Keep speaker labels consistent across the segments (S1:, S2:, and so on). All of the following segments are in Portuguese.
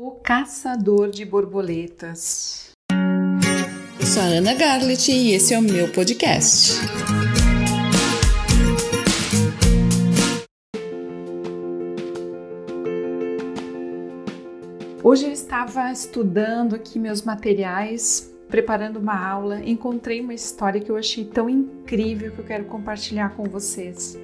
S1: O Caçador de Borboletas.
S2: Eu sou a Ana Garlet e esse é o meu podcast.
S1: Hoje eu estava estudando aqui meus materiais, preparando uma aula, encontrei uma história que eu achei tão incrível que eu quero compartilhar com vocês.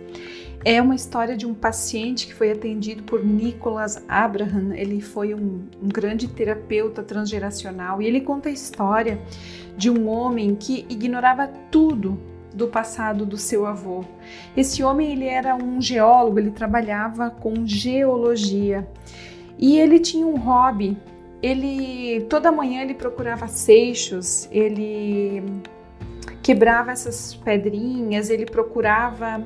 S1: É uma história de um paciente que foi atendido por Nicholas Abraham. Ele foi um, um, grande terapeuta transgeracional e ele conta a história de um homem que ignorava tudo do passado do seu avô. Esse homem ele era um geólogo, ele trabalhava com geologia e ele tinha um hobby. Ele toda manhã ele procurava seixos, ele quebrava essas pedrinhas, ele procurava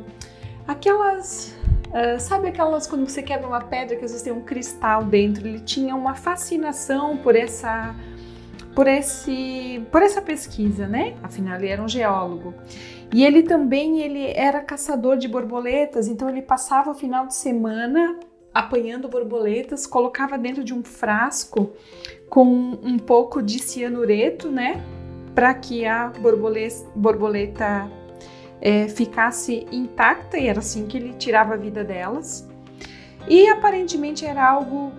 S1: aquelas. Uh, sabe aquelas quando você quebra uma pedra que às vezes tem um cristal dentro? Ele tinha uma fascinação por essa por esse por essa pesquisa, né? Afinal ele era um geólogo. E ele também ele era caçador de borboletas, então ele passava o final de semana apanhando borboletas, colocava dentro de um frasco com um pouco de cianureto, né? Para que a borboleta, borboleta é, ficasse intacta, e era assim que ele tirava a vida delas. E aparentemente era algo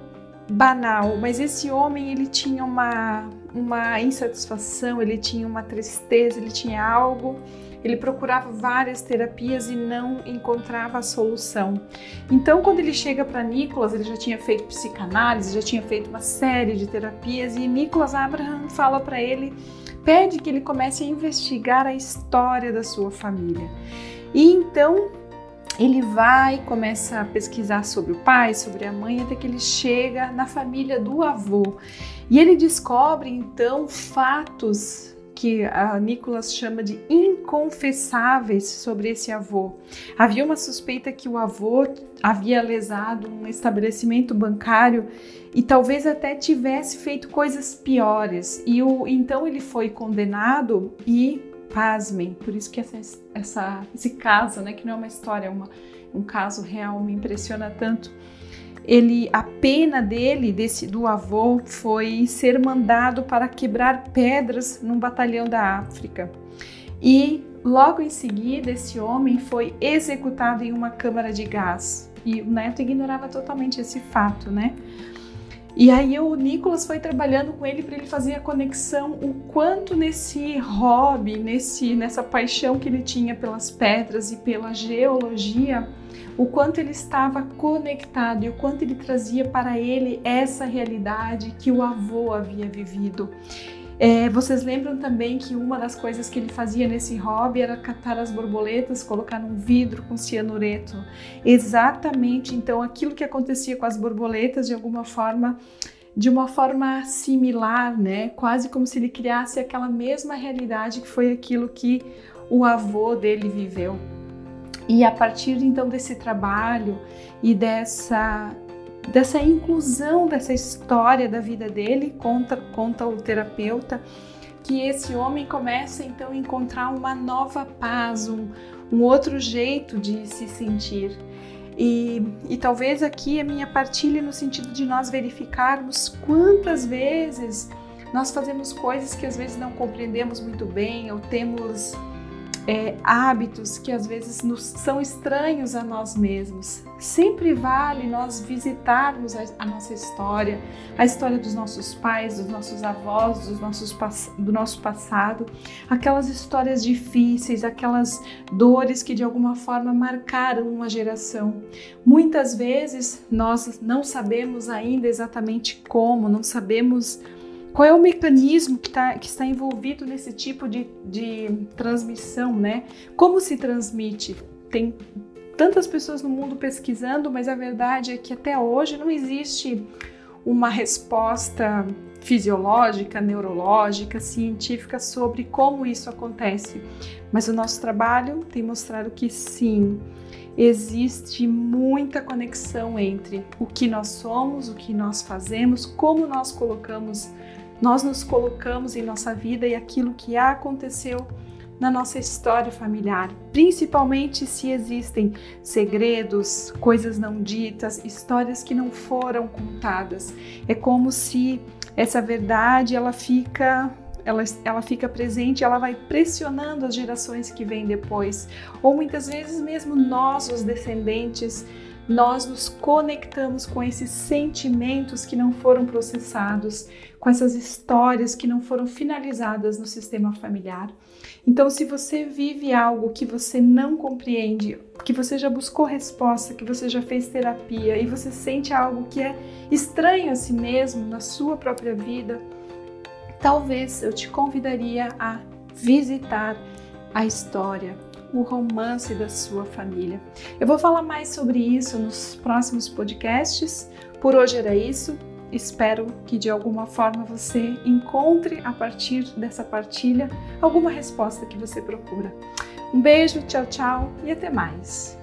S1: banal, mas esse homem ele tinha uma, uma insatisfação, ele tinha uma tristeza, ele tinha algo ele procurava várias terapias e não encontrava a solução. Então, quando ele chega para Nicolas, ele já tinha feito psicanálise, já tinha feito uma série de terapias e Nicolas Abraham fala para ele pede que ele comece a investigar a história da sua família. E então ele vai, começa a pesquisar sobre o pai, sobre a mãe, até que ele chega na família do avô. E ele descobre então fatos que a Nicolas chama de inconfessáveis sobre esse avô. Havia uma suspeita que o avô havia lesado um estabelecimento bancário e talvez até tivesse feito coisas piores. E o, então ele foi condenado e, pasmem, por isso que essa, essa, esse caso, né, que não é uma história, é uma, um caso real, me impressiona tanto ele a pena dele desse do avô foi ser mandado para quebrar pedras num batalhão da África. E logo em seguida esse homem foi executado em uma câmara de gás. E o neto ignorava totalmente esse fato, né? E aí o Nicolas foi trabalhando com ele para ele fazer a conexão, o quanto nesse hobby, nesse nessa paixão que ele tinha pelas pedras e pela geologia, o quanto ele estava conectado e o quanto ele trazia para ele essa realidade que o avô havia vivido. É, vocês lembram também que uma das coisas que ele fazia nesse hobby era catar as borboletas, colocar num vidro com cianureto. Exatamente, então, aquilo que acontecia com as borboletas, de alguma forma, de uma forma similar, né? Quase como se ele criasse aquela mesma realidade que foi aquilo que o avô dele viveu. E a partir então desse trabalho e dessa dessa inclusão dessa história da vida dele, conta, conta o terapeuta, que esse homem começa então a encontrar uma nova paz, um, um outro jeito de se sentir. E, e talvez aqui a minha partilha no sentido de nós verificarmos quantas vezes nós fazemos coisas que às vezes não compreendemos muito bem ou temos é, hábitos que às vezes nos, são estranhos a nós mesmos. Sempre vale nós visitarmos a, a, nossa história, a história dos nossos pais, dos nossos avós, dos nossos, do nosso passado, aquelas histórias difíceis, aquelas dores que de alguma forma marcaram uma geração. Muitas vezes nós não sabemos ainda exatamente como, não sabemos qual é o mecanismo que, tá, que está envolvido nesse tipo de, de transmissão, né? Como se transmite? Tem tantas pessoas no mundo pesquisando, mas a verdade é que até hoje não existe uma resposta fisiológica, neurológica, científica sobre como isso acontece. Mas o nosso trabalho tem mostrado que sim, existe muita conexão entre o que nós somos, o que nós fazemos, como nós colocamos nós nos colocamos em nossa vida e aquilo que aconteceu na nossa história familiar, principalmente se existem segredos, coisas não ditas, histórias que não foram contadas. É como se essa verdade ela fica ela, ela fica presente, ela vai pressionando as gerações que vêm depois. Ou muitas vezes mesmo nós, os descendentes, nós nos conectamos com esses sentimentos que não foram processados, com essas histórias que não foram finalizadas no sistema familiar. Então, se você vive algo que você não compreende, que você já buscou resposta, que você já fez terapia e você sente algo que é estranho a si mesmo na sua própria vida, talvez eu te convidaria a visitar a história, o romance da sua família. Eu vou falar mais sobre isso nos próximos podcasts. Por hoje era isso. Espero que de alguma forma você encontre a partir dessa partilha alguma resposta que você procura. Um beijo, tchau, tchau e até mais.